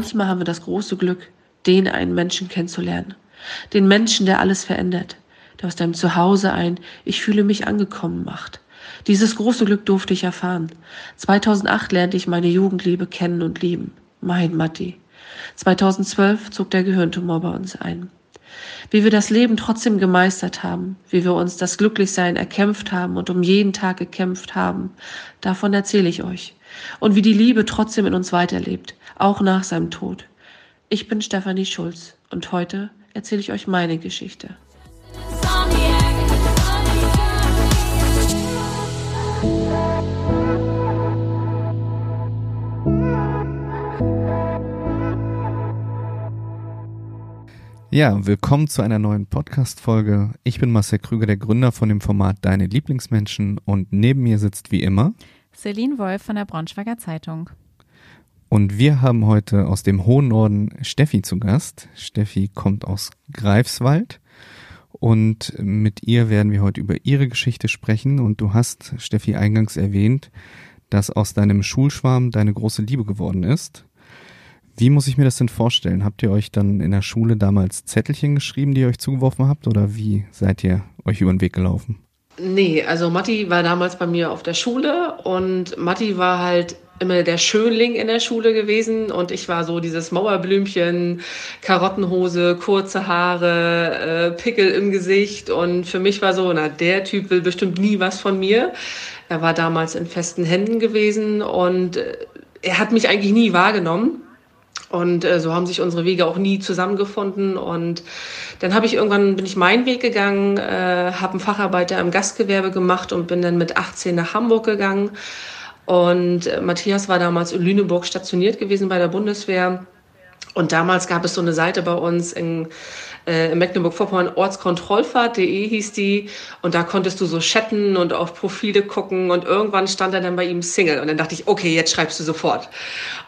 Manchmal haben wir das große Glück, den einen Menschen kennenzulernen. Den Menschen, der alles verändert, der aus deinem Zuhause ein Ich fühle mich angekommen macht. Dieses große Glück durfte ich erfahren. 2008 lernte ich meine Jugendliebe kennen und lieben. Mein Matti. 2012 zog der Gehirntumor bei uns ein. Wie wir das Leben trotzdem gemeistert haben, wie wir uns das Glücklichsein erkämpft haben und um jeden Tag gekämpft haben, davon erzähle ich euch. Und wie die Liebe trotzdem in uns weiterlebt, auch nach seinem Tod. Ich bin Stefanie Schulz und heute erzähle ich euch meine Geschichte. Ja, willkommen zu einer neuen Podcast-Folge. Ich bin Marcel Krüger, der Gründer von dem Format Deine Lieblingsmenschen und neben mir sitzt wie immer Celine Wolf von der Braunschweiger Zeitung. Und wir haben heute aus dem hohen Norden Steffi zu Gast. Steffi kommt aus Greifswald und mit ihr werden wir heute über ihre Geschichte sprechen. Und du hast, Steffi, eingangs erwähnt, dass aus deinem Schulschwarm deine große Liebe geworden ist. Wie muss ich mir das denn vorstellen? Habt ihr euch dann in der Schule damals Zettelchen geschrieben, die ihr euch zugeworfen habt, oder wie seid ihr euch über den Weg gelaufen? Nee, also Matti war damals bei mir auf der Schule und Matti war halt immer der Schönling in der Schule gewesen und ich war so dieses Mauerblümchen, Karottenhose, kurze Haare, äh, Pickel im Gesicht und für mich war so, na, der Typ will bestimmt nie was von mir. Er war damals in festen Händen gewesen und äh, er hat mich eigentlich nie wahrgenommen. Und äh, so haben sich unsere Wege auch nie zusammengefunden. Und dann habe ich irgendwann bin ich meinen Weg gegangen, äh, habe einen Facharbeiter im Gastgewerbe gemacht und bin dann mit 18 nach Hamburg gegangen. Und äh, Matthias war damals in Lüneburg stationiert gewesen bei der Bundeswehr. Und damals gab es so eine Seite bei uns in äh, in Mecklenburg-Vorpommern ortskontrollfahrt.de hieß die. Und da konntest du so chatten und auf Profile gucken. Und irgendwann stand er dann bei ihm Single. Und dann dachte ich, okay, jetzt schreibst du sofort.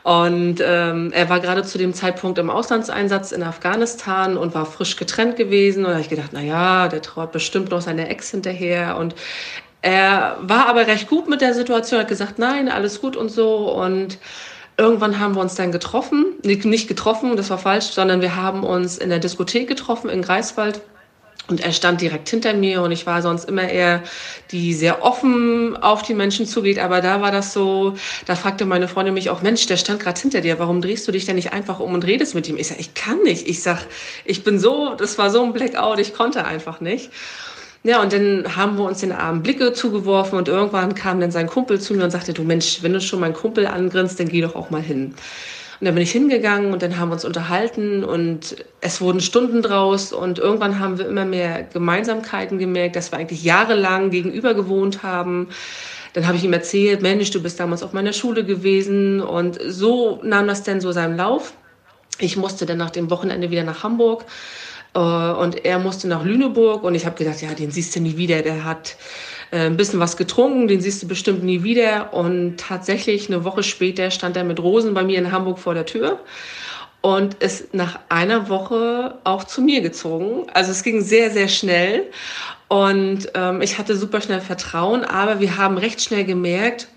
Und ähm, er war gerade zu dem Zeitpunkt im Auslandseinsatz in Afghanistan und war frisch getrennt gewesen. Und da habe ich gedacht, na ja, der traut bestimmt noch seine Ex hinterher. Und er war aber recht gut mit der Situation, hat gesagt, nein, alles gut und so. Und Irgendwann haben wir uns dann getroffen, nicht getroffen, das war falsch, sondern wir haben uns in der Diskothek getroffen in Greifswald. Und er stand direkt hinter mir und ich war sonst immer eher, die sehr offen auf die Menschen zugeht. Aber da war das so, da fragte meine Freundin mich auch, Mensch, der stand gerade hinter dir, warum drehst du dich denn nicht einfach um und redest mit ihm? Ich sag, ich kann nicht. Ich sag, ich bin so, das war so ein Blackout, ich konnte einfach nicht. Ja, und dann haben wir uns den Abend Blicke zugeworfen und irgendwann kam dann sein Kumpel zu mir und sagte, du Mensch, wenn du schon meinen Kumpel angrinst, dann geh doch auch mal hin. Und dann bin ich hingegangen und dann haben wir uns unterhalten und es wurden Stunden draus und irgendwann haben wir immer mehr Gemeinsamkeiten gemerkt, dass wir eigentlich jahrelang gegenüber gewohnt haben. Dann habe ich ihm erzählt, Mensch, du bist damals auf meiner Schule gewesen und so nahm das dann so seinen Lauf. Ich musste dann nach dem Wochenende wieder nach Hamburg und er musste nach Lüneburg und ich habe gedacht, ja, den siehst du nie wieder. Der hat äh, ein bisschen was getrunken, den siehst du bestimmt nie wieder. Und tatsächlich eine Woche später stand er mit Rosen bei mir in Hamburg vor der Tür und ist nach einer Woche auch zu mir gezogen. Also es ging sehr, sehr schnell und ähm, ich hatte super schnell Vertrauen, aber wir haben recht schnell gemerkt,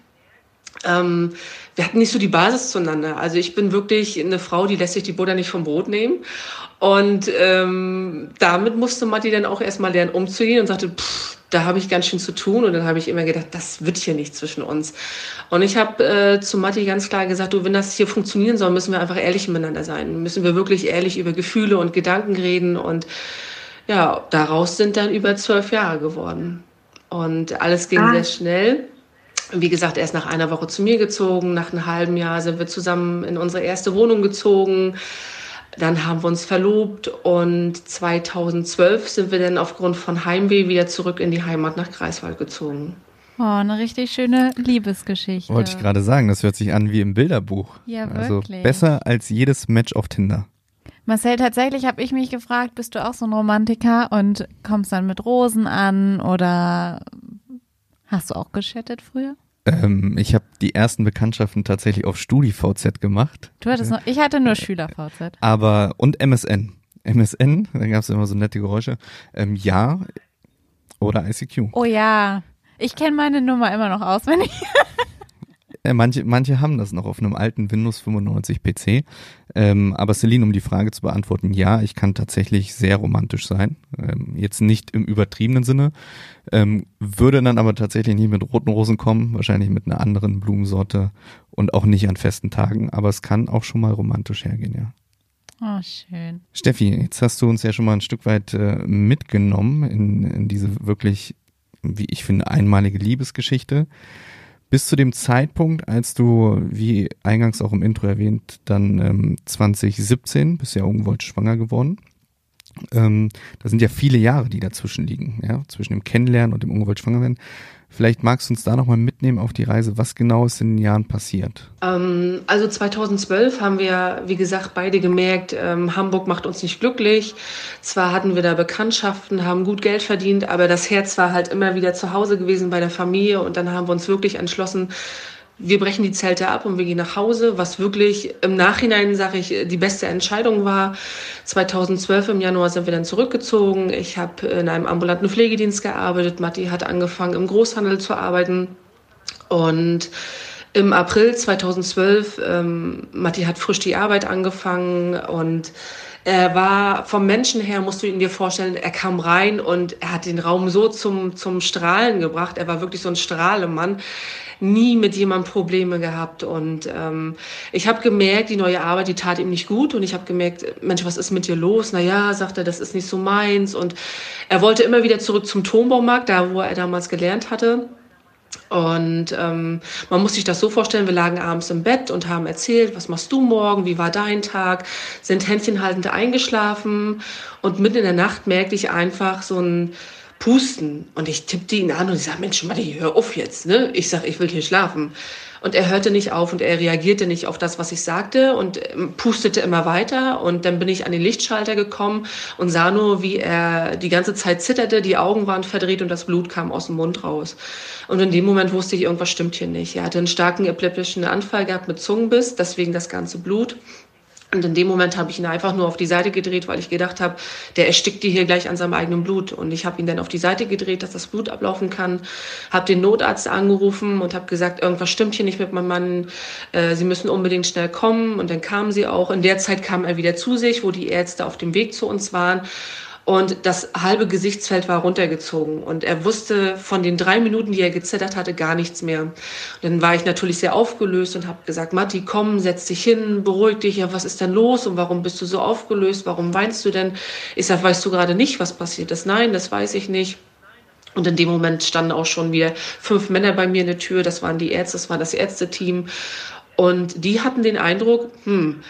ähm, wir hatten nicht so die Basis zueinander. Also ich bin wirklich eine Frau, die lässt sich die Butter nicht vom Brot nehmen. Und ähm, damit musste Matti dann auch erstmal lernen, umzugehen und sagte, pff, da habe ich ganz schön zu tun. Und dann habe ich immer gedacht, das wird hier nicht zwischen uns. Und ich habe äh, zu Matti ganz klar gesagt, du, wenn das hier funktionieren soll, müssen wir einfach ehrlich miteinander sein. Müssen wir wirklich ehrlich über Gefühle und Gedanken reden. Und ja, daraus sind dann über zwölf Jahre geworden. Und alles ging ah. sehr schnell. Wie gesagt, er ist nach einer Woche zu mir gezogen. Nach einem halben Jahr sind wir zusammen in unsere erste Wohnung gezogen. Dann haben wir uns verlobt und 2012 sind wir dann aufgrund von Heimweh wieder zurück in die Heimat nach Greifswald gezogen. Oh, eine richtig schöne Liebesgeschichte. Wollte ich gerade sagen, das hört sich an wie im Bilderbuch. Ja, also wirklich. Also besser als jedes Match auf Tinder. Marcel, tatsächlich habe ich mich gefragt, bist du auch so ein Romantiker und kommst dann mit Rosen an oder hast du auch geschattet früher? Ähm, ich habe die ersten Bekanntschaften tatsächlich auf StudiVZ gemacht. Du hattest noch, ich hatte nur SchülerVZ. Aber, und MSN. MSN, da gab es immer so nette Geräusche. Ähm, ja oder ICQ. Oh ja, ich kenne meine Nummer immer noch auswendig. Äh, manche, manche haben das noch auf einem alten Windows 95 PC. Ähm, aber Celine, um die Frage zu beantworten, ja, ich kann tatsächlich sehr romantisch sein. Ähm, jetzt nicht im übertriebenen Sinne. Ähm, würde dann aber tatsächlich nicht mit roten Rosen kommen, wahrscheinlich mit einer anderen Blumensorte und auch nicht an festen Tagen. Aber es kann auch schon mal romantisch hergehen, ja. Oh, schön. Steffi, jetzt hast du uns ja schon mal ein Stück weit äh, mitgenommen in, in diese wirklich, wie ich finde, einmalige Liebesgeschichte. Bis zu dem Zeitpunkt, als du, wie eingangs auch im Intro erwähnt, dann ähm, 2017, bist ja ungewollt schwanger geworden. Ähm, da sind ja viele Jahre, die dazwischen liegen, ja, zwischen dem Kennenlernen und dem ungewollt schwanger werden. Vielleicht magst du uns da nochmal mitnehmen auf die Reise. Was genau ist in den Jahren passiert? Ähm, also 2012 haben wir, wie gesagt, beide gemerkt, ähm, Hamburg macht uns nicht glücklich. Zwar hatten wir da Bekanntschaften, haben gut Geld verdient, aber das Herz war halt immer wieder zu Hause gewesen bei der Familie. Und dann haben wir uns wirklich entschlossen, wir brechen die Zelte ab und wir gehen nach Hause, was wirklich im Nachhinein, sage ich, die beste Entscheidung war. 2012 im Januar sind wir dann zurückgezogen. Ich habe in einem ambulanten Pflegedienst gearbeitet. Matti hat angefangen, im Großhandel zu arbeiten. Und im April 2012, ähm, Matti hat frisch die Arbeit angefangen und er war vom Menschen her, musst du ihn dir vorstellen, er kam rein und er hat den Raum so zum, zum Strahlen gebracht. Er war wirklich so ein Strahlemann nie mit jemandem Probleme gehabt. Und ähm, ich habe gemerkt, die neue Arbeit, die tat ihm nicht gut. Und ich habe gemerkt, Mensch, was ist mit dir los? Naja, sagt er, das ist nicht so meins. Und er wollte immer wieder zurück zum Turmbaumarkt, da wo er damals gelernt hatte. Und ähm, man muss sich das so vorstellen, wir lagen abends im Bett und haben erzählt, was machst du morgen, wie war dein Tag, sind händchenhaltend eingeschlafen und mitten in der Nacht merkte ich einfach so ein Pusten. Und ich tippte ihn an und ich sage, Mensch, Matti, hör auf jetzt. Ne? Ich sage, ich will hier schlafen. Und er hörte nicht auf und er reagierte nicht auf das, was ich sagte und ähm, pustete immer weiter. Und dann bin ich an den Lichtschalter gekommen und sah nur, wie er die ganze Zeit zitterte, die Augen waren verdreht und das Blut kam aus dem Mund raus. Und in dem Moment wusste ich, irgendwas stimmt hier nicht. Er hatte einen starken epileptischen Anfall gehabt mit Zungenbiss, deswegen das ganze Blut. Und in dem Moment habe ich ihn einfach nur auf die Seite gedreht, weil ich gedacht habe, der erstickt die hier gleich an seinem eigenen Blut. Und ich habe ihn dann auf die Seite gedreht, dass das Blut ablaufen kann. Habe den Notarzt angerufen und habe gesagt, irgendwas stimmt hier nicht mit meinem Mann. Äh, sie müssen unbedingt schnell kommen. Und dann kamen sie auch. In der Zeit kam er wieder zu sich, wo die Ärzte auf dem Weg zu uns waren. Und das halbe Gesichtsfeld war runtergezogen. Und er wusste von den drei Minuten, die er gezittert hatte, gar nichts mehr. Und dann war ich natürlich sehr aufgelöst und habe gesagt, Matti, komm, setz dich hin, beruhig dich. Ja, was ist denn los? Und warum bist du so aufgelöst? Warum weinst du denn? Ich sage, weißt du gerade nicht, was passiert ist? Nein, das weiß ich nicht. Und in dem Moment standen auch schon wieder fünf Männer bei mir in der Tür. Das waren die Ärzte, das war das Ärzteteam. Und die hatten den Eindruck, hm,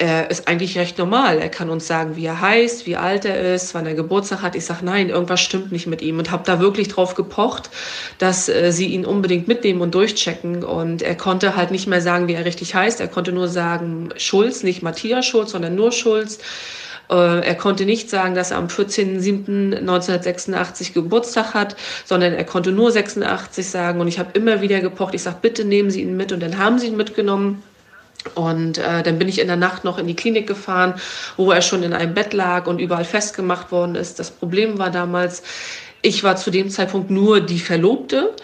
er ist eigentlich recht normal. Er kann uns sagen, wie er heißt, wie alt er ist, wann er Geburtstag hat. Ich sage, nein, irgendwas stimmt nicht mit ihm und habe da wirklich drauf gepocht, dass äh, sie ihn unbedingt mitnehmen und durchchecken. Und er konnte halt nicht mehr sagen, wie er richtig heißt. Er konnte nur sagen Schulz, nicht Matthias Schulz, sondern nur Schulz. Äh, er konnte nicht sagen, dass er am 14.07.1986 Geburtstag hat, sondern er konnte nur 86 sagen. Und ich habe immer wieder gepocht, ich sage, bitte nehmen Sie ihn mit. Und dann haben sie ihn mitgenommen. Und äh, dann bin ich in der Nacht noch in die Klinik gefahren, wo er schon in einem Bett lag und überall festgemacht worden ist. Das Problem war damals, ich war zu dem Zeitpunkt nur die Verlobte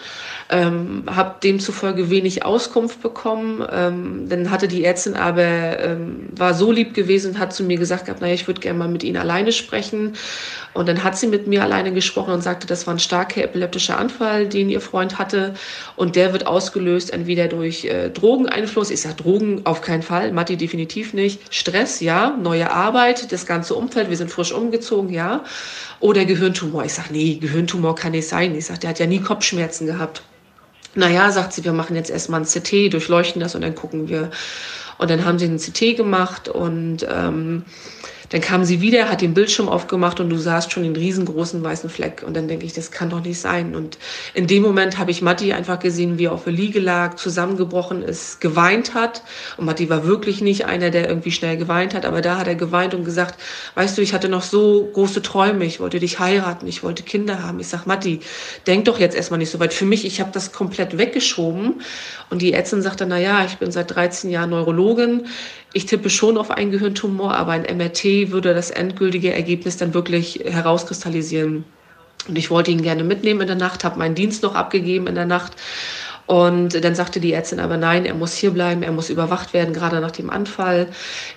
ähm, habe demzufolge wenig Auskunft bekommen. Ähm, dann hatte die Ärztin aber, ähm, war so lieb gewesen hat zu mir gesagt gehabt, naja, ich würde gerne mal mit Ihnen alleine sprechen. Und dann hat sie mit mir alleine gesprochen und sagte, das war ein starker epileptischer Anfall, den ihr Freund hatte. Und der wird ausgelöst entweder durch äh, Drogeneinfluss, ich sage Drogen auf keinen Fall, Matti definitiv nicht, Stress, ja, neue Arbeit, das ganze Umfeld, wir sind frisch umgezogen, ja. Oder Gehirntumor. Ich sage, nee, Gehirntumor kann nicht sein. Ich sage, der hat ja nie Kopfschmerzen gehabt. Naja, sagt sie, wir machen jetzt erstmal ein CT, durchleuchten das und dann gucken wir. Und dann haben sie ein CT gemacht und ähm, dann kam sie wieder, hat den Bildschirm aufgemacht und du sahst schon den riesengroßen weißen Fleck. Und dann denke ich, das kann doch nicht sein. Und in dem Moment habe ich Matti einfach gesehen, wie er auf der Liege lag, zusammengebrochen ist, geweint hat. Und Matti war wirklich nicht einer, der irgendwie schnell geweint hat, aber da hat er geweint und gesagt, weißt du, ich hatte noch so große Träume, ich wollte dich heiraten, ich wollte Kinder haben. Ich sag, Matti, denk doch jetzt erstmal nicht so weit. Für mich, ich habe das komplett weggeschoben. Und die Ärztin sagte, na ja, ich bin seit 13 Jahren Neurologin. Ich tippe schon auf einen Gehirntumor, aber ein MRT würde das endgültige Ergebnis dann wirklich herauskristallisieren. Und ich wollte ihn gerne mitnehmen in der Nacht, habe meinen Dienst noch abgegeben in der Nacht Und dann sagte die Ärztin aber nein, er muss hier bleiben, er muss überwacht werden, gerade nach dem Anfall.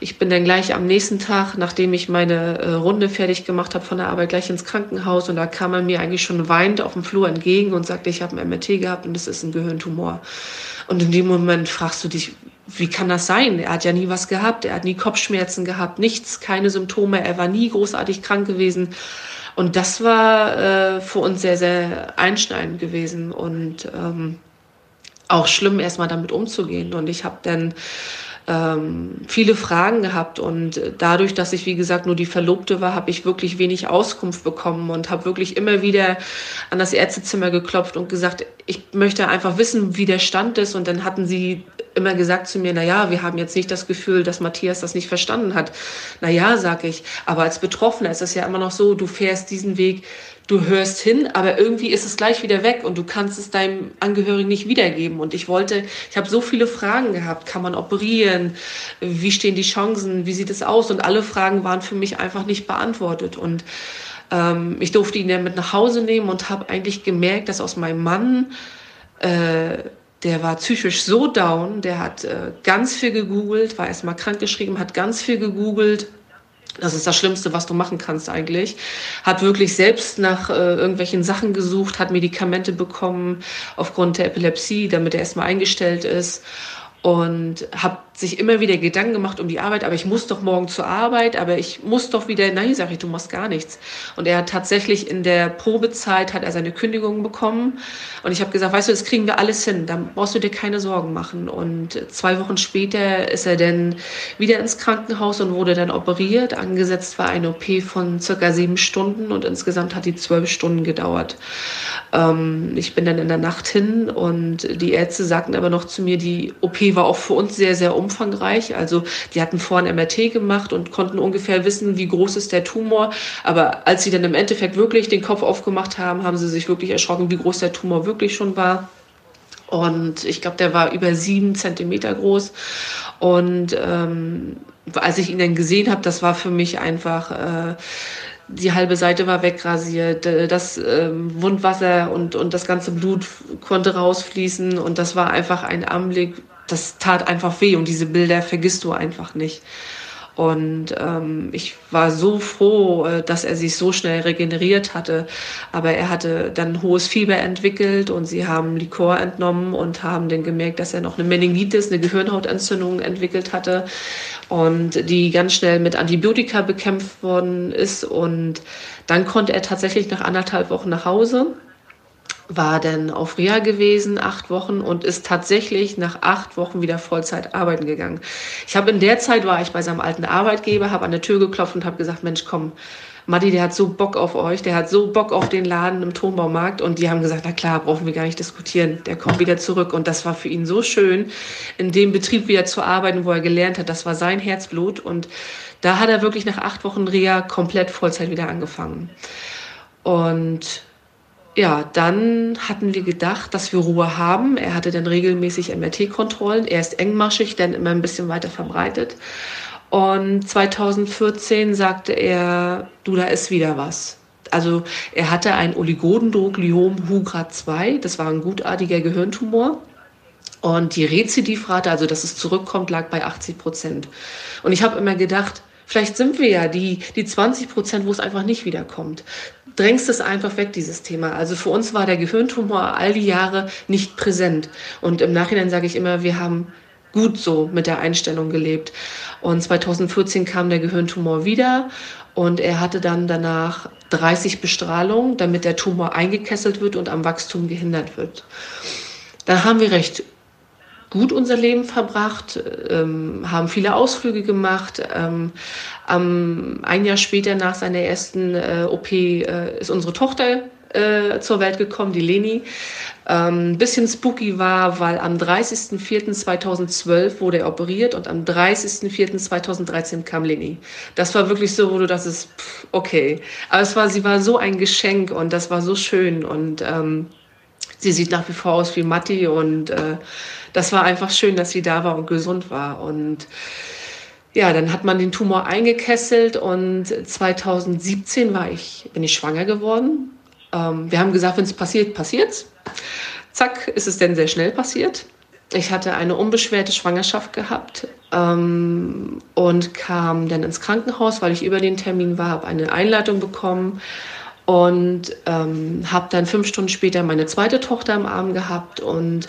Ich bin dann gleich am nächsten Tag, nachdem ich meine äh, Runde fertig gemacht habe von der Arbeit, gleich ins Krankenhaus und da kam er mir eigentlich schon weint auf dem Flur entgegen und sagte, ich habe ein MRT gehabt und das ist ein Gehirntumor. Und in dem Moment fragst du dich, wie kann das sein? Er hat ja nie was gehabt, er hat nie Kopfschmerzen gehabt, nichts, keine Symptome, er war nie großartig krank gewesen. Und das war äh, für uns sehr, sehr einschneidend gewesen und ähm, auch schlimm, erstmal damit umzugehen. Und ich habe dann ähm, viele Fragen gehabt und dadurch, dass ich wie gesagt nur die Verlobte war, habe ich wirklich wenig Auskunft bekommen und habe wirklich immer wieder an das Ärztezimmer geklopft und gesagt, ich möchte einfach wissen, wie der Stand ist. Und dann hatten sie immer gesagt zu mir, na ja, wir haben jetzt nicht das Gefühl, dass Matthias das nicht verstanden hat. Na ja, sag ich, aber als Betroffener ist es ja immer noch so, du fährst diesen Weg du hörst hin, aber irgendwie ist es gleich wieder weg und du kannst es deinem Angehörigen nicht wiedergeben. Und ich wollte, ich habe so viele Fragen gehabt. Kann man operieren? Wie stehen die Chancen? Wie sieht es aus? Und alle Fragen waren für mich einfach nicht beantwortet. Und ähm, ich durfte ihn dann mit nach Hause nehmen und habe eigentlich gemerkt, dass aus meinem Mann, äh, der war psychisch so down, der hat äh, ganz viel gegoogelt, war erstmal krankgeschrieben, hat ganz viel gegoogelt das ist das Schlimmste, was du machen kannst eigentlich. Hat wirklich selbst nach äh, irgendwelchen Sachen gesucht, hat Medikamente bekommen aufgrund der Epilepsie, damit er erstmal eingestellt ist und habe sich immer wieder Gedanken gemacht um die Arbeit, aber ich muss doch morgen zur Arbeit, aber ich muss doch wieder, nein, sage ich, du machst gar nichts. Und er hat tatsächlich in der Probezeit hat er seine Kündigung bekommen und ich habe gesagt, weißt du, das kriegen wir alles hin, da brauchst du dir keine Sorgen machen. Und zwei Wochen später ist er dann wieder ins Krankenhaus und wurde dann operiert. Angesetzt war eine OP von circa sieben Stunden und insgesamt hat die zwölf Stunden gedauert. Ähm, ich bin dann in der Nacht hin und die Ärzte sagten aber noch zu mir, die OP war auch für uns sehr, sehr umfangreich. Also die hatten vorhin MRT gemacht und konnten ungefähr wissen, wie groß ist der Tumor. Aber als sie dann im Endeffekt wirklich den Kopf aufgemacht haben, haben sie sich wirklich erschrocken, wie groß der Tumor wirklich schon war. Und ich glaube, der war über sieben Zentimeter groß. Und ähm, als ich ihn dann gesehen habe, das war für mich einfach äh, die halbe Seite war wegrasiert, äh, das ähm, Wundwasser und, und das ganze Blut konnte rausfließen und das war einfach ein Anblick, das tat einfach weh und diese Bilder vergisst du einfach nicht. Und ähm, ich war so froh, äh, dass er sich so schnell regeneriert hatte. Aber er hatte dann hohes Fieber entwickelt und sie haben Likor entnommen und haben dann gemerkt, dass er noch eine Meningitis, eine Gehirnhautentzündung entwickelt hatte und die ganz schnell mit Antibiotika bekämpft worden ist. Und dann konnte er tatsächlich nach anderthalb Wochen nach Hause war dann auf Reha gewesen, acht Wochen und ist tatsächlich nach acht Wochen wieder Vollzeit arbeiten gegangen. Ich habe in der Zeit war ich bei seinem alten Arbeitgeber, habe an der Tür geklopft und habe gesagt, Mensch, komm, Matti, der hat so Bock auf euch, der hat so Bock auf den Laden im Tonbaumarkt und die haben gesagt, na klar, brauchen wir gar nicht diskutieren, der kommt wieder zurück und das war für ihn so schön, in dem Betrieb wieder zu arbeiten, wo er gelernt hat, das war sein Herzblut und da hat er wirklich nach acht Wochen Reha komplett Vollzeit wieder angefangen. Und ja, dann hatten wir gedacht, dass wir Ruhe haben. Er hatte dann regelmäßig MRT-Kontrollen. Er ist engmaschig, dann immer ein bisschen weiter verbreitet. Und 2014 sagte er, du, da ist wieder was. Also er hatte ein Oligodendrogliom Hu-Grad 2. Das war ein gutartiger Gehirntumor. Und die Rezidivrate, also dass es zurückkommt, lag bei 80 Prozent. Und ich habe immer gedacht, Vielleicht sind wir ja die, die 20 Prozent, wo es einfach nicht wiederkommt. Drängst es einfach weg, dieses Thema. Also für uns war der Gehirntumor all die Jahre nicht präsent. Und im Nachhinein sage ich immer, wir haben gut so mit der Einstellung gelebt. Und 2014 kam der Gehirntumor wieder und er hatte dann danach 30 Bestrahlungen, damit der Tumor eingekesselt wird und am Wachstum gehindert wird. Dann haben wir recht gut unser Leben verbracht, ähm, haben viele Ausflüge gemacht. Ähm, ähm, ein Jahr später nach seiner ersten äh, OP äh, ist unsere Tochter äh, zur Welt gekommen, die Leni. Ein ähm, bisschen spooky war, weil am 30.04.2012 wurde er operiert und am 30.04.2013 kam Leni. Das war wirklich so, wo du dachtest, pff, okay. Aber es war, sie war so ein Geschenk und das war so schön und ähm, sie sieht nach wie vor aus wie Matti und äh, das war einfach schön, dass sie da war und gesund war. Und ja, dann hat man den Tumor eingekesselt und 2017 war ich, bin ich schwanger geworden. Ähm, wir haben gesagt, wenn es passiert, passiert's. Zack, ist es denn sehr schnell passiert. Ich hatte eine unbeschwerte Schwangerschaft gehabt ähm, und kam dann ins Krankenhaus, weil ich über den Termin war, habe eine Einleitung bekommen und ähm, habe dann fünf Stunden später meine zweite Tochter im Arm gehabt. Und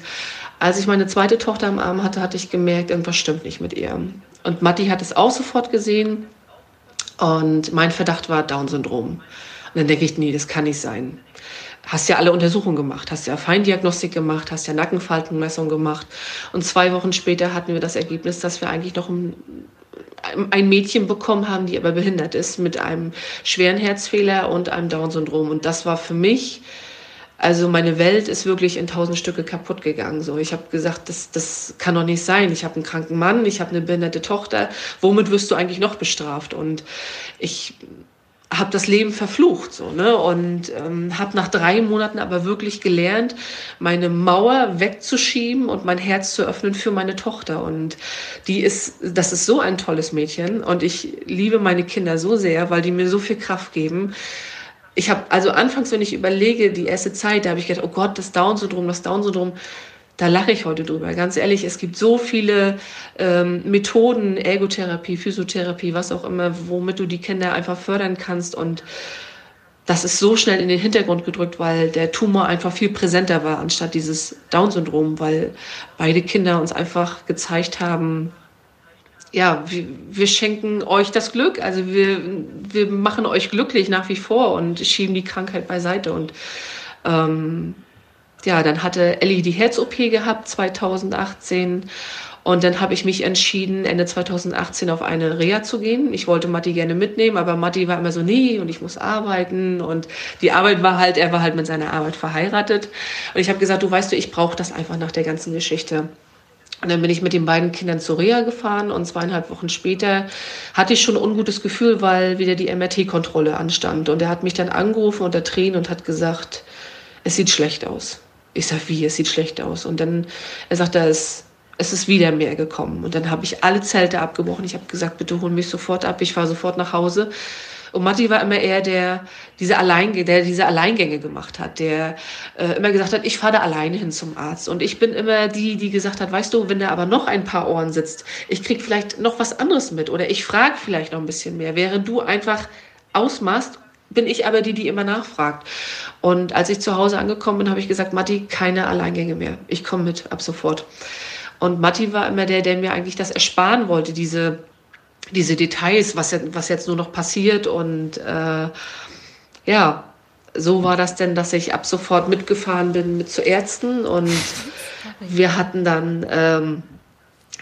als ich meine zweite Tochter im Arm hatte, hatte ich gemerkt, irgendwas stimmt nicht mit ihr. Und Matti hat es auch sofort gesehen und mein Verdacht war Down-Syndrom. Und dann denke ich, nee, das kann nicht sein hast ja alle Untersuchungen gemacht, hast ja Feindiagnostik gemacht, hast ja Nackenfaltenmessung gemacht. Und zwei Wochen später hatten wir das Ergebnis, dass wir eigentlich noch ein, Mädchen bekommen haben, die aber behindert ist mit einem schweren Herzfehler und einem Down-Syndrom. Und das war für mich, also meine Welt ist wirklich in tausend Stücke kaputt gegangen. So, ich habe gesagt, das, das kann doch nicht sein. Ich habe einen kranken Mann, ich habe eine behinderte Tochter. Womit wirst du eigentlich noch bestraft? Und ich habe das Leben verflucht so ne? Und ähm, habe nach drei Monaten aber wirklich gelernt meine Mauer wegzuschieben und mein Herz zu öffnen für meine Tochter. Und die ist das ist so ein tolles Mädchen. Und ich liebe meine Kinder so sehr weil die mir so viel Kraft geben. Ich habe also anfangs wenn ich überlege die erste Zeit da habe ich gedacht oh Gott das Down Syndrom das Down Syndrom da lache ich heute drüber. Ganz ehrlich, es gibt so viele ähm, Methoden, Ergotherapie, Physiotherapie, was auch immer, womit du die Kinder einfach fördern kannst. Und das ist so schnell in den Hintergrund gedrückt, weil der Tumor einfach viel präsenter war, anstatt dieses Down-Syndrom, weil beide Kinder uns einfach gezeigt haben, ja, wir, wir, schenken euch das Glück. Also wir, wir machen euch glücklich nach wie vor und schieben die Krankheit beiseite. Und ähm, ja, dann hatte Ellie die Herz-OP gehabt 2018 und dann habe ich mich entschieden, Ende 2018 auf eine Reha zu gehen. Ich wollte Matti gerne mitnehmen, aber Matti war immer so, nee, und ich muss arbeiten. Und die Arbeit war halt, er war halt mit seiner Arbeit verheiratet. Und ich habe gesagt, du weißt du, ich brauche das einfach nach der ganzen Geschichte. Und dann bin ich mit den beiden Kindern zur Reha gefahren und zweieinhalb Wochen später hatte ich schon ein ungutes Gefühl, weil wieder die MRT-Kontrolle anstand. Und er hat mich dann angerufen unter Tränen und hat gesagt, es sieht schlecht aus. Ich sag, wie, es sieht schlecht aus. Und dann, er sagt, da ist, es ist wieder mehr gekommen. Und dann habe ich alle Zelte abgebrochen. Ich habe gesagt, bitte hol mich sofort ab. Ich fahre sofort nach Hause. Und Matti war immer eher der, diese Alleingänge, der diese Alleingänge gemacht hat, der äh, immer gesagt hat, ich fahre da alleine hin zum Arzt. Und ich bin immer die, die gesagt hat, weißt du, wenn da aber noch ein paar Ohren sitzt, ich krieg vielleicht noch was anderes mit oder ich frage vielleicht noch ein bisschen mehr, während du einfach ausmachst bin ich aber die, die immer nachfragt. Und als ich zu Hause angekommen bin, habe ich gesagt, Matti, keine Alleingänge mehr. Ich komme mit ab sofort. Und Matti war immer der, der mir eigentlich das ersparen wollte, diese, diese Details, was, was jetzt nur noch passiert. Und äh, ja, so war das denn, dass ich ab sofort mitgefahren bin mit zu Ärzten und wir hatten dann ähm,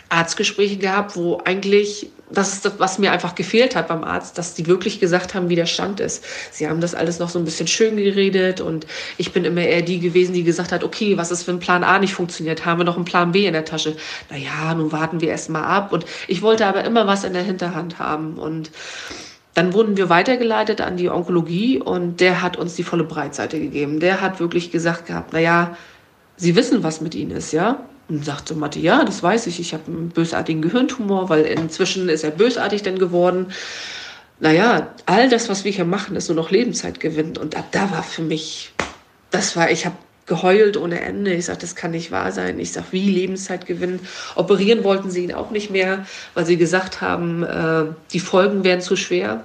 Arztgespräche gehabt, wo eigentlich das ist das, was mir einfach gefehlt hat beim Arzt, dass die wirklich gesagt haben, wie der Stand ist. Sie haben das alles noch so ein bisschen schön geredet und ich bin immer eher die gewesen, die gesagt hat, okay, was ist, wenn Plan A nicht funktioniert? Haben wir noch einen Plan B in der Tasche? Naja, nun warten wir erst mal ab. Und ich wollte aber immer was in der Hinterhand haben und dann wurden wir weitergeleitet an die Onkologie und der hat uns die volle Breitseite gegeben. Der hat wirklich gesagt gehabt, naja, Sie wissen, was mit Ihnen ist, ja? Und sagte Matti, ja, das weiß ich, ich habe einen bösartigen Gehirntumor, weil inzwischen ist er bösartig denn geworden. Naja, all das, was wir hier machen, ist nur noch Lebenszeit gewinnt. Und ab da war für mich, das war, ich habe geheult ohne Ende. Ich sagte, das kann nicht wahr sein. Ich sag, wie Lebenszeit gewinnen? Operieren wollten sie ihn auch nicht mehr, weil sie gesagt haben, äh, die Folgen wären zu schwer.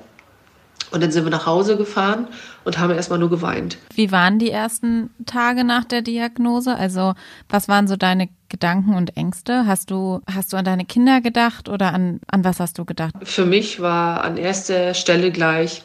Und dann sind wir nach Hause gefahren und haben erstmal nur geweint. Wie waren die ersten Tage nach der Diagnose? Also, was waren so deine Gedanken und Ängste? Hast du, hast du an deine Kinder gedacht oder an, an was hast du gedacht? Für mich war an erster Stelle gleich,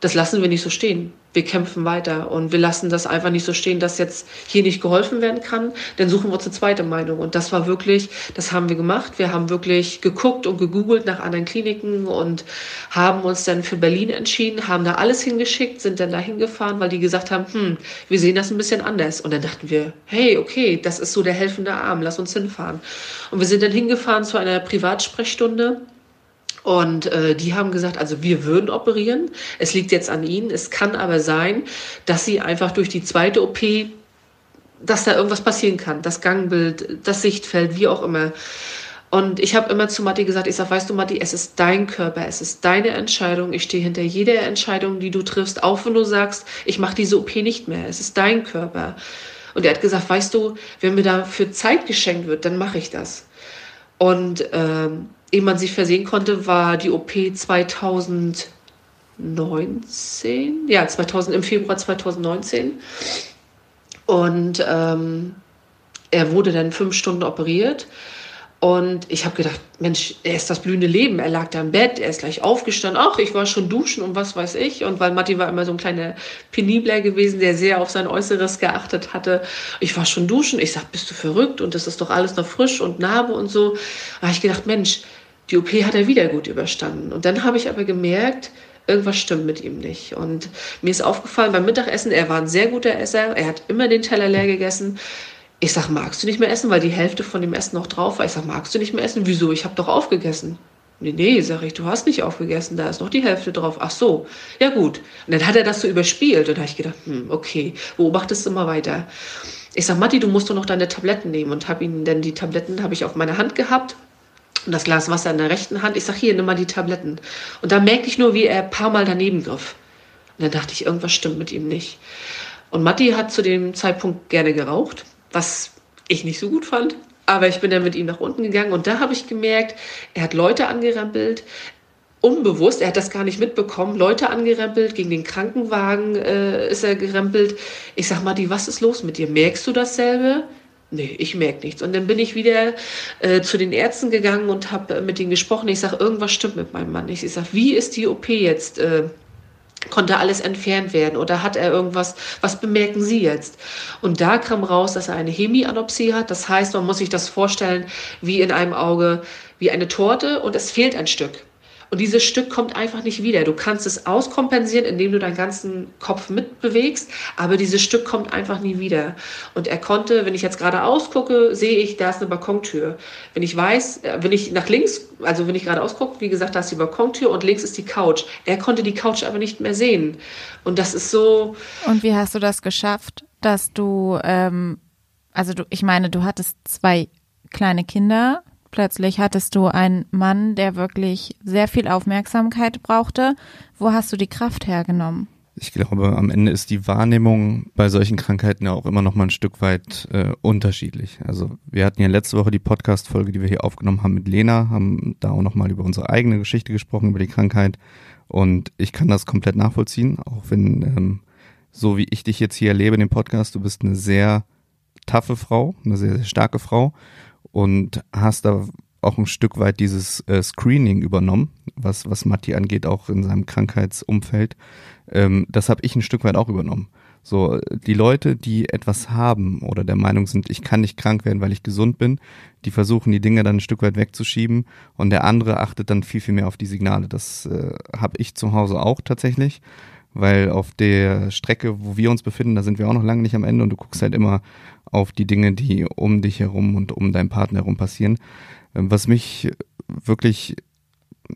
das lassen wir nicht so stehen wir kämpfen weiter und wir lassen das einfach nicht so stehen, dass jetzt hier nicht geholfen werden kann. Dann suchen wir uns eine zweite Meinung. Und das war wirklich, das haben wir gemacht. Wir haben wirklich geguckt und gegoogelt nach anderen Kliniken und haben uns dann für Berlin entschieden, haben da alles hingeschickt, sind dann da hingefahren, weil die gesagt haben, hm, wir sehen das ein bisschen anders. Und dann dachten wir, hey, okay, das ist so der helfende Arm, lass uns hinfahren. Und wir sind dann hingefahren zu einer Privatsprechstunde und äh, die haben gesagt, also wir würden operieren. Es liegt jetzt an Ihnen. Es kann aber sein, dass Sie einfach durch die zweite OP, dass da irgendwas passieren kann. Das Gangbild, das Sichtfeld, wie auch immer. Und ich habe immer zu Matti gesagt, ich sage, weißt du, Matti, es ist dein Körper, es ist deine Entscheidung. Ich stehe hinter jeder Entscheidung, die du triffst, auch wenn du sagst, ich mache diese OP nicht mehr. Es ist dein Körper. Und er hat gesagt, weißt du, wenn mir dafür Zeit geschenkt wird, dann mache ich das. Und ähm, ehe man sich versehen konnte, war die OP 2019, ja, 2000, im Februar 2019. Und ähm, er wurde dann fünf Stunden operiert. Und ich habe gedacht, Mensch, er ist das blühende Leben. Er lag da im Bett, er ist gleich aufgestanden. Ach, ich war schon duschen und was weiß ich. Und weil Matti war immer so ein kleiner Penibler gewesen, der sehr auf sein Äußeres geachtet hatte. Ich war schon duschen. Ich sag, bist du verrückt? Und das ist doch alles noch frisch und Narbe und so. Da habe ich gedacht, Mensch, die OP hat er wieder gut überstanden. Und dann habe ich aber gemerkt, irgendwas stimmt mit ihm nicht. Und mir ist aufgefallen beim Mittagessen, er war ein sehr guter Esser. Er hat immer den Teller leer gegessen. Ich sag, magst du nicht mehr essen, weil die Hälfte von dem Essen noch drauf war. Ich sag, magst du nicht mehr essen? Wieso? Ich habe doch aufgegessen. Nee, nee, sag ich, du hast nicht aufgegessen, da ist noch die Hälfte drauf. Ach so, ja gut. Und dann hat er das so überspielt und da habe ich gedacht, hm, okay, beobachtest du mal weiter. Ich sag, Matti, du musst doch noch deine Tabletten nehmen und habe ihn, denn die Tabletten habe ich auf meiner Hand gehabt und das Glas Wasser in der rechten Hand. Ich sag, hier, nimm mal die Tabletten. Und da merkte ich nur, wie er ein paar Mal daneben griff. Und dann dachte ich, irgendwas stimmt mit ihm nicht. Und Matti hat zu dem Zeitpunkt gerne geraucht was ich nicht so gut fand. Aber ich bin dann mit ihm nach unten gegangen und da habe ich gemerkt, er hat Leute angerempelt, unbewusst, er hat das gar nicht mitbekommen, Leute angerempelt, gegen den Krankenwagen äh, ist er gerempelt. Ich sag mal, die, was ist los mit dir? Merkst du dasselbe? Nee, ich merke nichts. Und dann bin ich wieder äh, zu den Ärzten gegangen und habe äh, mit denen gesprochen. Ich sage, irgendwas stimmt mit meinem Mann. Ich, ich sage, wie ist die OP jetzt? Äh, konnte alles entfernt werden oder hat er irgendwas, was bemerken Sie jetzt? Und da kam raus, dass er eine Hemianopsie hat. Das heißt, man muss sich das vorstellen wie in einem Auge, wie eine Torte und es fehlt ein Stück. Und dieses Stück kommt einfach nicht wieder. Du kannst es auskompensieren, indem du deinen ganzen Kopf mitbewegst, aber dieses Stück kommt einfach nie wieder. Und er konnte, wenn ich jetzt gerade ausgucke, sehe ich, da ist eine Balkontür. Wenn ich weiß, äh, wenn ich nach links, also wenn ich gerade ausgucke, wie gesagt, da ist die Balkontür und links ist die Couch. Er konnte die Couch aber nicht mehr sehen. Und das ist so. Und wie hast du das geschafft, dass du, ähm, also du, ich meine, du hattest zwei kleine Kinder Plötzlich hattest du einen Mann, der wirklich sehr viel Aufmerksamkeit brauchte. Wo hast du die Kraft hergenommen? Ich glaube, am Ende ist die Wahrnehmung bei solchen Krankheiten ja auch immer noch mal ein Stück weit äh, unterschiedlich. Also wir hatten ja letzte Woche die Podcast-Folge, die wir hier aufgenommen haben mit Lena, haben da auch noch mal über unsere eigene Geschichte gesprochen, über die Krankheit. Und ich kann das komplett nachvollziehen, auch wenn, ähm, so wie ich dich jetzt hier erlebe in dem Podcast, du bist eine sehr taffe Frau, eine sehr, sehr starke Frau und hast da auch ein Stück weit dieses äh, Screening übernommen, was, was Matti angeht, auch in seinem Krankheitsumfeld. Ähm, das habe ich ein Stück weit auch übernommen. So, die Leute, die etwas haben oder der Meinung sind, ich kann nicht krank werden, weil ich gesund bin, die versuchen die Dinge dann ein Stück weit wegzuschieben und der andere achtet dann viel, viel mehr auf die Signale. Das äh, habe ich zu Hause auch tatsächlich, weil auf der Strecke, wo wir uns befinden, da sind wir auch noch lange nicht am Ende und du guckst halt immer, auf die Dinge, die um dich herum und um deinen Partner herum passieren. Ähm, was mich wirklich,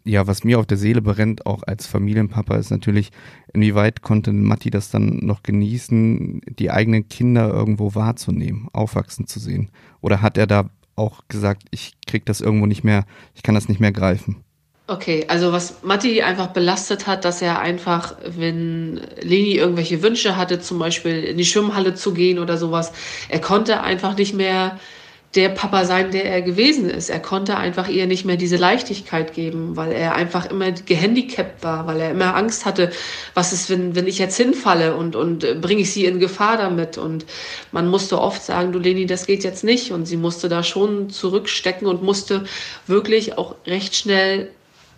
ja, was mir auf der Seele brennt, auch als Familienpapa, ist natürlich, inwieweit konnte Matti das dann noch genießen, die eigenen Kinder irgendwo wahrzunehmen, aufwachsen zu sehen? Oder hat er da auch gesagt, ich krieg das irgendwo nicht mehr, ich kann das nicht mehr greifen? Okay, also was Matti einfach belastet hat, dass er einfach, wenn Leni irgendwelche Wünsche hatte, zum Beispiel in die Schwimmhalle zu gehen oder sowas, er konnte einfach nicht mehr der Papa sein, der er gewesen ist. Er konnte einfach ihr nicht mehr diese Leichtigkeit geben, weil er einfach immer gehandicapt war, weil er immer Angst hatte, was ist, wenn, wenn ich jetzt hinfalle und, und äh, bringe ich sie in Gefahr damit. Und man musste oft sagen, du Leni, das geht jetzt nicht. Und sie musste da schon zurückstecken und musste wirklich auch recht schnell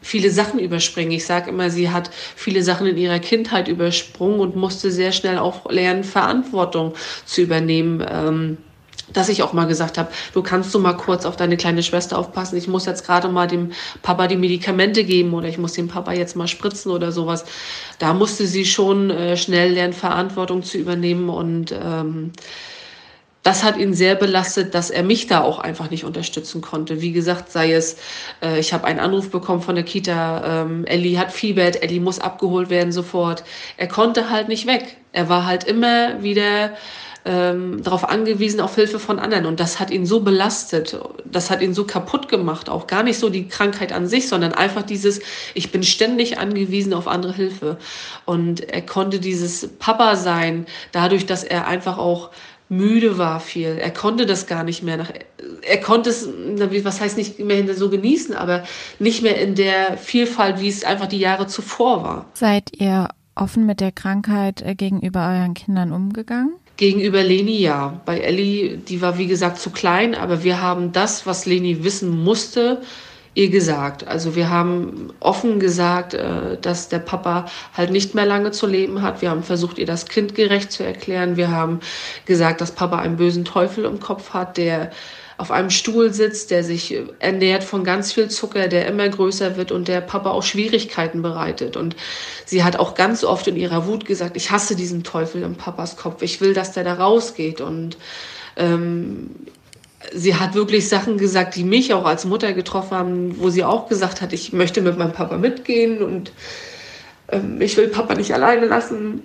viele Sachen überspringen. Ich sage immer, sie hat viele Sachen in ihrer Kindheit übersprungen und musste sehr schnell auch lernen, Verantwortung zu übernehmen. Ähm, dass ich auch mal gesagt habe, du kannst du mal kurz auf deine kleine Schwester aufpassen. Ich muss jetzt gerade mal dem Papa die Medikamente geben oder ich muss dem Papa jetzt mal spritzen oder sowas. Da musste sie schon äh, schnell lernen, Verantwortung zu übernehmen und ähm, das hat ihn sehr belastet, dass er mich da auch einfach nicht unterstützen konnte. Wie gesagt, sei es, äh, ich habe einen Anruf bekommen von der Kita, ähm, Ellie hat Fiebert, Ellie muss abgeholt werden sofort. Er konnte halt nicht weg. Er war halt immer wieder ähm, darauf angewiesen, auf Hilfe von anderen. Und das hat ihn so belastet, das hat ihn so kaputt gemacht. Auch gar nicht so die Krankheit an sich, sondern einfach dieses, ich bin ständig angewiesen auf andere Hilfe. Und er konnte dieses Papa sein, dadurch, dass er einfach auch müde war viel. Er konnte das gar nicht mehr. Nach, er konnte es, was heißt nicht mehr so genießen, aber nicht mehr in der Vielfalt, wie es einfach die Jahre zuvor war. Seid ihr offen mit der Krankheit äh, gegenüber euren Kindern umgegangen? Gegenüber Leni ja. Bei Ellie, die war wie gesagt zu klein, aber wir haben das, was Leni wissen musste, ihr gesagt. Also wir haben offen gesagt, äh, dass der Papa halt nicht mehr lange zu leben hat. Wir haben versucht, ihr das kindgerecht zu erklären. Wir haben gesagt, dass Papa einen bösen Teufel im Kopf hat, der auf einem Stuhl sitzt, der sich ernährt von ganz viel Zucker, der immer größer wird und der Papa auch Schwierigkeiten bereitet. Und sie hat auch ganz oft in ihrer Wut gesagt, ich hasse diesen Teufel im Papas Kopf, ich will, dass der da rausgeht. Und ähm, sie hat wirklich Sachen gesagt, die mich auch als Mutter getroffen haben, wo sie auch gesagt hat, ich möchte mit meinem Papa mitgehen und ähm, ich will Papa nicht alleine lassen.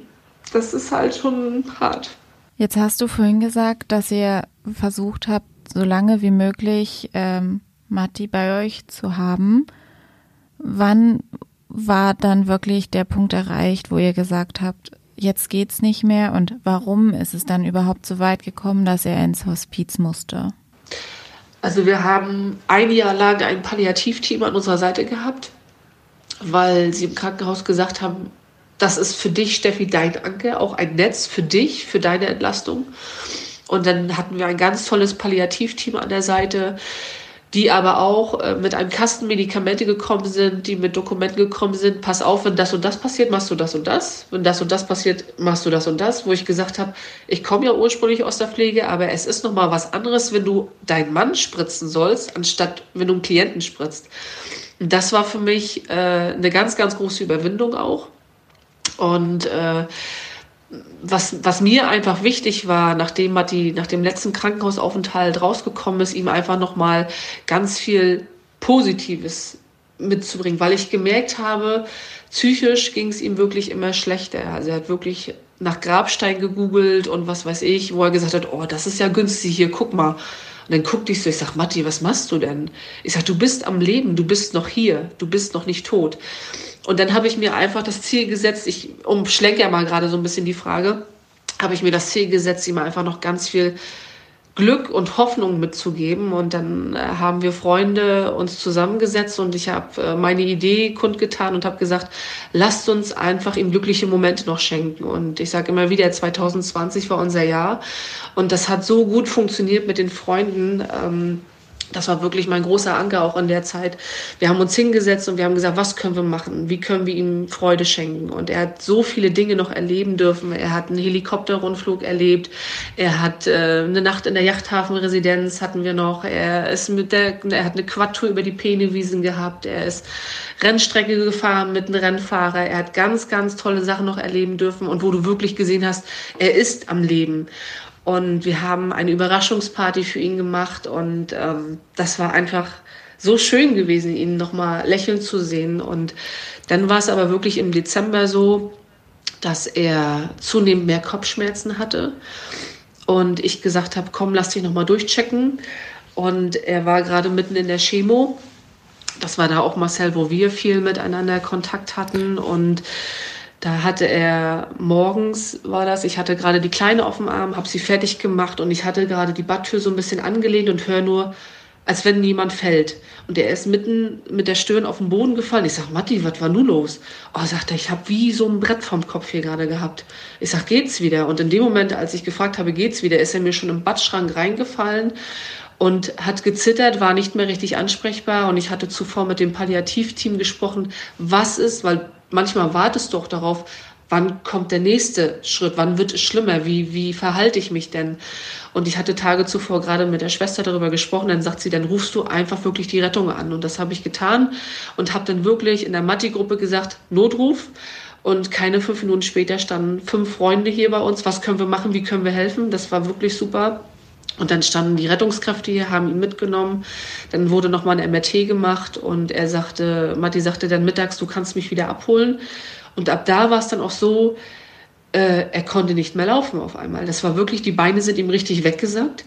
Das ist halt schon hart. Jetzt hast du vorhin gesagt, dass ihr versucht habt, so lange wie möglich ähm, Matti bei euch zu haben. Wann war dann wirklich der Punkt erreicht, wo ihr gesagt habt, jetzt geht's nicht mehr und warum ist es dann überhaupt so weit gekommen, dass er ins Hospiz musste? Also wir haben ein Jahr lang ein Palliativteam an unserer Seite gehabt, weil sie im Krankenhaus gesagt haben, das ist für dich, Steffi, dein Anker, auch ein Netz für dich, für deine Entlastung. Und dann hatten wir ein ganz tolles Palliativteam an der Seite, die aber auch äh, mit einem Kasten Medikamente gekommen sind, die mit Dokumenten gekommen sind, pass auf, wenn das und das passiert, machst du das und das. Wenn das und das passiert, machst du das und das. Wo ich gesagt habe, ich komme ja ursprünglich aus der Pflege, aber es ist nochmal was anderes, wenn du deinen Mann spritzen sollst, anstatt wenn du einen Klienten spritzt. Das war für mich äh, eine ganz, ganz große Überwindung auch. Und äh, was, was mir einfach wichtig war, nachdem Matti nach dem letzten Krankenhausaufenthalt rausgekommen ist, ihm einfach nochmal ganz viel Positives mitzubringen, weil ich gemerkt habe, psychisch ging es ihm wirklich immer schlechter. Also er hat wirklich nach Grabstein gegoogelt und was weiß ich, wo er gesagt hat, oh, das ist ja günstig hier, guck mal. Und dann guckte ich so, ich sag, Matti, was machst du denn? Ich sag, du bist am Leben, du bist noch hier, du bist noch nicht tot. Und dann habe ich mir einfach das Ziel gesetzt, ich umschlenke ja mal gerade so ein bisschen die Frage, habe ich mir das Ziel gesetzt, ihm einfach noch ganz viel Glück und Hoffnung mitzugeben. Und dann äh, haben wir Freunde uns zusammengesetzt und ich habe äh, meine Idee kundgetan und habe gesagt, lasst uns einfach ihm glückliche Momente noch schenken. Und ich sage immer wieder, 2020 war unser Jahr und das hat so gut funktioniert mit den Freunden. Ähm, das war wirklich mein großer Anker auch in der Zeit. Wir haben uns hingesetzt und wir haben gesagt, was können wir machen? Wie können wir ihm Freude schenken? Und er hat so viele Dinge noch erleben dürfen. Er hat einen Helikopterrundflug erlebt. Er hat äh, eine Nacht in der Yachthafenresidenz hatten wir noch. Er ist mit der, er hat eine Quadtour über die Penewiesen gehabt. Er ist Rennstrecke gefahren mit einem Rennfahrer. Er hat ganz, ganz tolle Sachen noch erleben dürfen und wo du wirklich gesehen hast, er ist am Leben. Und wir haben eine Überraschungsparty für ihn gemacht und ähm, das war einfach so schön gewesen, ihn nochmal lächeln zu sehen. Und dann war es aber wirklich im Dezember so, dass er zunehmend mehr Kopfschmerzen hatte. Und ich gesagt habe, komm, lass dich nochmal durchchecken. Und er war gerade mitten in der Chemo. Das war da auch Marcel, wo wir viel miteinander Kontakt hatten. Und da hatte er morgens war das, ich hatte gerade die Kleine auf dem Arm, habe sie fertig gemacht und ich hatte gerade die Badtür so ein bisschen angelehnt und höre nur, als wenn niemand fällt. Und er ist mitten mit der Stirn auf den Boden gefallen. Ich sag, Matti, was war nun los? Oh, sagt er, ich habe wie so ein Brett vom Kopf hier gerade gehabt. Ich sag, geht's wieder? Und in dem Moment, als ich gefragt habe, geht's wieder, ist er mir schon im Badschrank reingefallen und hat gezittert, war nicht mehr richtig ansprechbar. Und ich hatte zuvor mit dem Palliativteam gesprochen, was ist, weil manchmal wartest du auch darauf, wann kommt der nächste Schritt, wann wird es schlimmer, wie, wie verhalte ich mich denn? Und ich hatte Tage zuvor gerade mit der Schwester darüber gesprochen, dann sagt sie, dann rufst du einfach wirklich die Rettung an. Und das habe ich getan und habe dann wirklich in der Matti-Gruppe gesagt, Notruf. Und keine fünf Minuten später standen fünf Freunde hier bei uns. Was können wir machen? Wie können wir helfen? Das war wirklich super. Und dann standen die Rettungskräfte hier, haben ihn mitgenommen. Dann wurde nochmal ein MRT gemacht und er sagte, Matti sagte dann mittags, du kannst mich wieder abholen. Und ab da war es dann auch so, äh, er konnte nicht mehr laufen auf einmal. Das war wirklich, die Beine sind ihm richtig weggesackt.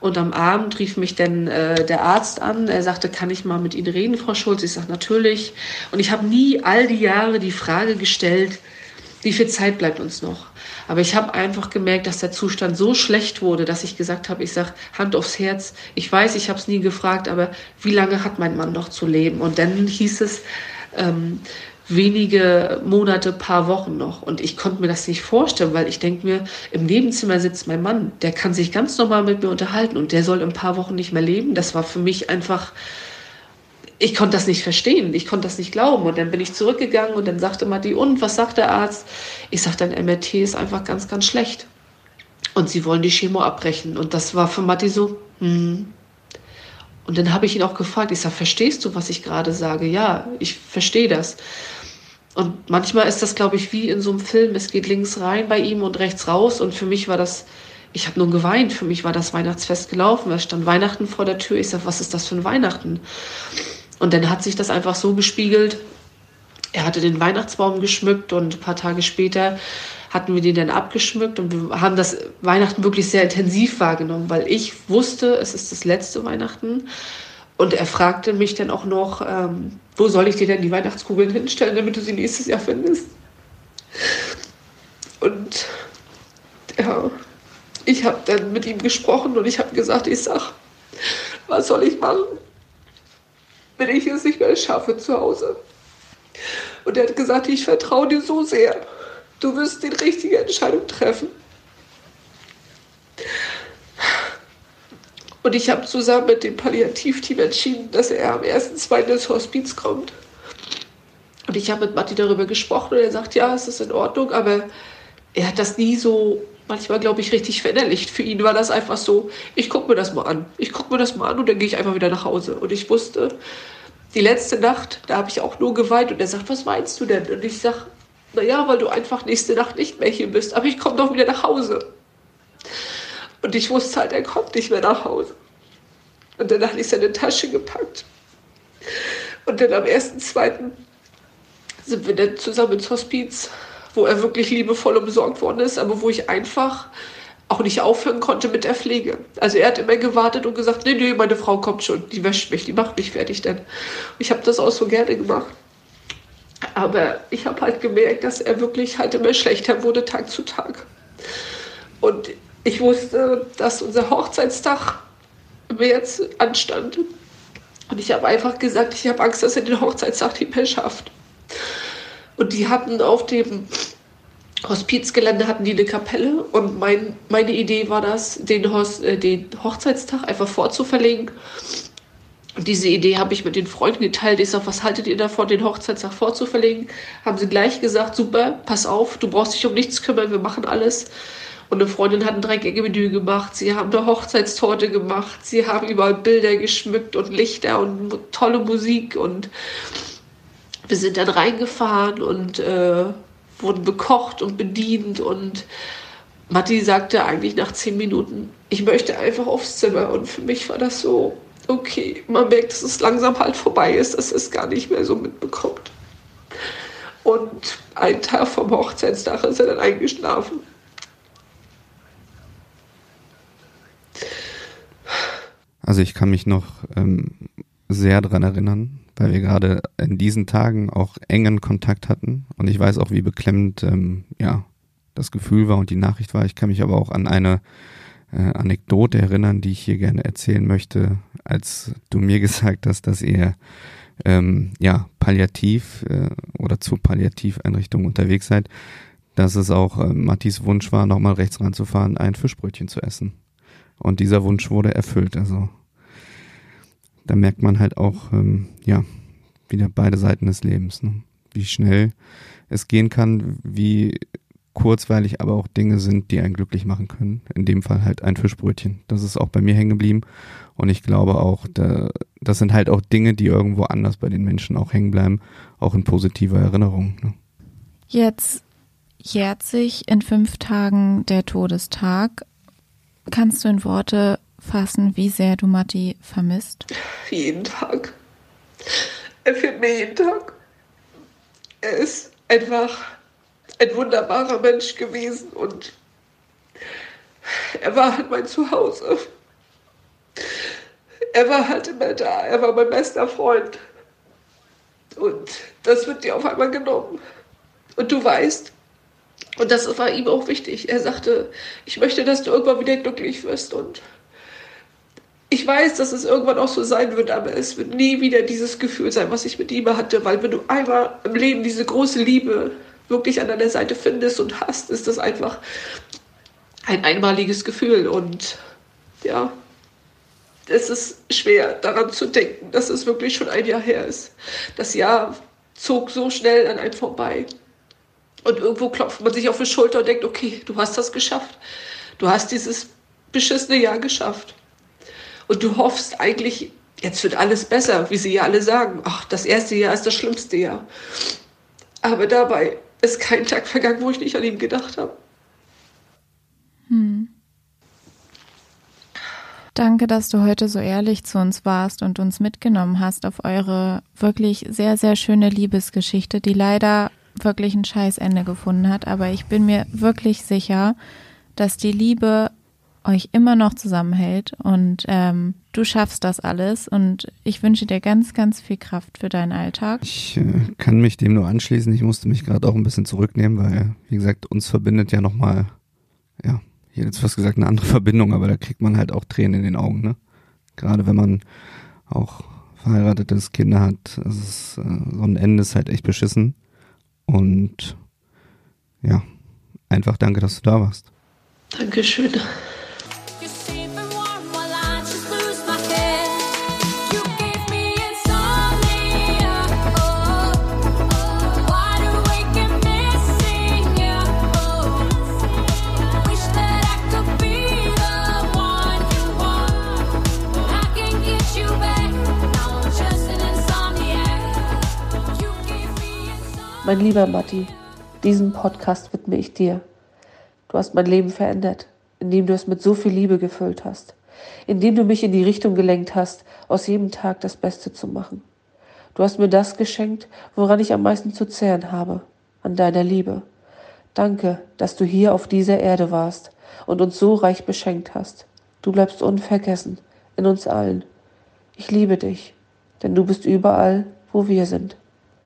Und am Abend rief mich dann äh, der Arzt an. Er sagte, kann ich mal mit Ihnen reden, Frau Schulz? Ich sage, natürlich. Und ich habe nie all die Jahre die Frage gestellt, wie viel Zeit bleibt uns noch? Aber ich habe einfach gemerkt, dass der Zustand so schlecht wurde, dass ich gesagt habe, ich sage Hand aufs Herz. Ich weiß, ich habe es nie gefragt, aber wie lange hat mein Mann noch zu leben? Und dann hieß es ähm, wenige Monate, paar Wochen noch. Und ich konnte mir das nicht vorstellen, weil ich denke mir, im Nebenzimmer sitzt mein Mann, der kann sich ganz normal mit mir unterhalten und der soll in ein paar Wochen nicht mehr leben. Das war für mich einfach ich konnte das nicht verstehen, ich konnte das nicht glauben. Und dann bin ich zurückgegangen und dann sagte Matti, und was sagt der Arzt? Ich sagte, dein MRT ist einfach ganz, ganz schlecht. Und sie wollen die Chemo abbrechen. Und das war für Matti so, hm. Und dann habe ich ihn auch gefragt, ich sage, verstehst du, was ich gerade sage? Ja, ich verstehe das. Und manchmal ist das, glaube ich, wie in so einem Film. Es geht links rein bei ihm und rechts raus. Und für mich war das, ich habe nur geweint. Für mich war das Weihnachtsfest gelaufen. Es stand Weihnachten vor der Tür. Ich sage, was ist das für ein Weihnachten? Und dann hat sich das einfach so gespiegelt. Er hatte den Weihnachtsbaum geschmückt und ein paar Tage später hatten wir den dann abgeschmückt und wir haben das Weihnachten wirklich sehr intensiv wahrgenommen, weil ich wusste, es ist das letzte Weihnachten. Und er fragte mich dann auch noch, ähm, wo soll ich dir denn die Weihnachtskugeln hinstellen, damit du sie nächstes Jahr findest? Und ja, ich habe dann mit ihm gesprochen und ich habe gesagt, ich sag, was soll ich machen? Wenn ich es nicht mehr schaffe zu Hause. Und er hat gesagt, ich vertraue dir so sehr. Du wirst die richtige Entscheidung treffen. Und ich habe zusammen mit dem Palliativteam entschieden, dass er am 1.2. ins Hospiz kommt. Und ich habe mit Matti darüber gesprochen und er sagt, ja, es ist in Ordnung, aber er hat das nie so, manchmal glaube ich, richtig verinnerlicht. Für ihn war das einfach so, ich gucke mir das mal an. Ich gucke mir das mal an und dann gehe ich einfach wieder nach Hause. Und ich wusste, die letzte Nacht, da habe ich auch nur geweint und er sagt, was meinst du denn? Und ich sage, naja, weil du einfach nächste Nacht nicht mehr hier bist, aber ich komme doch wieder nach Hause. Und ich wusste halt, er kommt nicht mehr nach Hause. Und dann hatte ich seine Tasche gepackt. Und dann am 1.2. sind wir dann zusammen ins Hospiz, wo er wirklich liebevoll umsorgt worden ist, aber wo ich einfach auch nicht aufhören konnte mit der Pflege. Also er hat immer gewartet und gesagt, nee, nee, meine Frau kommt schon, die wäscht mich, die macht mich fertig denn. Ich habe das auch so gerne gemacht. Aber ich habe halt gemerkt, dass er wirklich halt immer schlechter wurde Tag zu Tag. Und ich wusste, dass unser Hochzeitstag im März anstand. Und ich habe einfach gesagt, ich habe Angst, dass er den Hochzeitstag nicht mehr schafft. Und die hatten auf dem Hospizgelände hatten die eine Kapelle und mein, meine Idee war das, den, Hos, äh, den Hochzeitstag einfach vorzuverlegen. Und diese Idee habe ich mit den Freunden geteilt. Ich sage, was haltet ihr davon, den Hochzeitstag vorzuverlegen? Haben sie gleich gesagt, super, pass auf, du brauchst dich um nichts kümmern, wir machen alles. Und eine Freundin hat ein Dreigänge-Menü gemacht, sie haben eine Hochzeitstorte gemacht, sie haben überall Bilder geschmückt und Lichter und tolle Musik und wir sind dann reingefahren und äh, wurden bekocht und bedient und Matti sagte eigentlich nach zehn Minuten, ich möchte einfach aufs Zimmer. Und für mich war das so, okay, man merkt, dass es langsam halt vorbei ist, dass es gar nicht mehr so mitbekommt. Und einen Tag vom Hochzeitstag ist er dann eingeschlafen. Also ich kann mich noch ähm, sehr daran erinnern, weil wir gerade in diesen Tagen auch engen Kontakt hatten und ich weiß auch, wie beklemmend ähm, ja das Gefühl war und die Nachricht war. Ich kann mich aber auch an eine äh, Anekdote erinnern, die ich hier gerne erzählen möchte, als du mir gesagt hast, dass ihr ähm, ja palliativ äh, oder zur Palliativeinrichtung unterwegs seid, dass es auch äh, Mattis Wunsch war, nochmal rechts ranzufahren, ein Fischbrötchen zu essen. Und dieser Wunsch wurde erfüllt. Also da merkt man halt auch, ähm, ja, wieder beide Seiten des Lebens, ne? wie schnell es gehen kann, wie kurzweilig aber auch Dinge sind, die einen glücklich machen können. In dem Fall halt ein Fischbrötchen. Das ist auch bei mir hängen geblieben. Und ich glaube auch, da, das sind halt auch Dinge, die irgendwo anders bei den Menschen auch hängen bleiben, auch in positiver Erinnerung. Ne? Jetzt jährt sich in fünf Tagen der Todestag. Kannst du in Worte fassen, wie sehr du Matti vermisst? Jeden Tag. Er fehlt mir jeden Tag. Er ist einfach ein wunderbarer Mensch gewesen und er war halt mein Zuhause. Er war halt immer da. Er war mein bester Freund. Und das wird dir auf einmal genommen. Und du weißt, Und das war ihm auch wichtig. Er sagte, ich möchte, dass du irgendwann wieder glücklich wirst. Und ich weiß, dass es irgendwann auch so sein wird, aber es wird nie wieder dieses Gefühl sein, was ich mit ihm hatte. Weil wenn du einmal im Leben diese große Liebe wirklich an deiner Seite findest und hast, ist das einfach ein einmaliges Gefühl. Und ja, es ist schwer daran zu denken, dass es wirklich schon ein Jahr her ist. Das Jahr zog so schnell an einem vorbei. Und irgendwo klopft man sich auf die Schulter und denkt, okay, du hast das geschafft. Du hast dieses beschissene Jahr geschafft. Und du hoffst eigentlich, jetzt wird alles besser, wie sie ja alle sagen. Ach, das erste Jahr ist das schlimmste Jahr. Aber dabei ist kein Tag vergangen, wo ich nicht an ihn gedacht habe. Hm. Danke, dass du heute so ehrlich zu uns warst und uns mitgenommen hast auf eure wirklich sehr, sehr schöne Liebesgeschichte, die leider wirklich ein Scheißende gefunden hat. Aber ich bin mir wirklich sicher, dass die Liebe euch immer noch zusammenhält und ähm, du schaffst das alles und ich wünsche dir ganz, ganz viel Kraft für deinen Alltag. Ich äh, kann mich dem nur anschließen. Ich musste mich gerade auch ein bisschen zurücknehmen, weil, wie gesagt, uns verbindet ja nochmal, ja, hier jetzt fast gesagt eine andere Verbindung, aber da kriegt man halt auch Tränen in den Augen, ne? Gerade wenn man auch verheiratet ist, Kinder hat, ist, äh, so ein Ende ist halt echt beschissen. Und ja, einfach danke, dass du da warst. Dankeschön. Mein lieber Matti, diesen Podcast widme ich dir. Du hast mein Leben verändert, indem du es mit so viel Liebe gefüllt hast, indem du mich in die Richtung gelenkt hast, aus jedem Tag das Beste zu machen. Du hast mir das geschenkt, woran ich am meisten zu zehren habe, an deiner Liebe. Danke, dass du hier auf dieser Erde warst und uns so reich beschenkt hast. Du bleibst unvergessen in uns allen. Ich liebe dich, denn du bist überall, wo wir sind.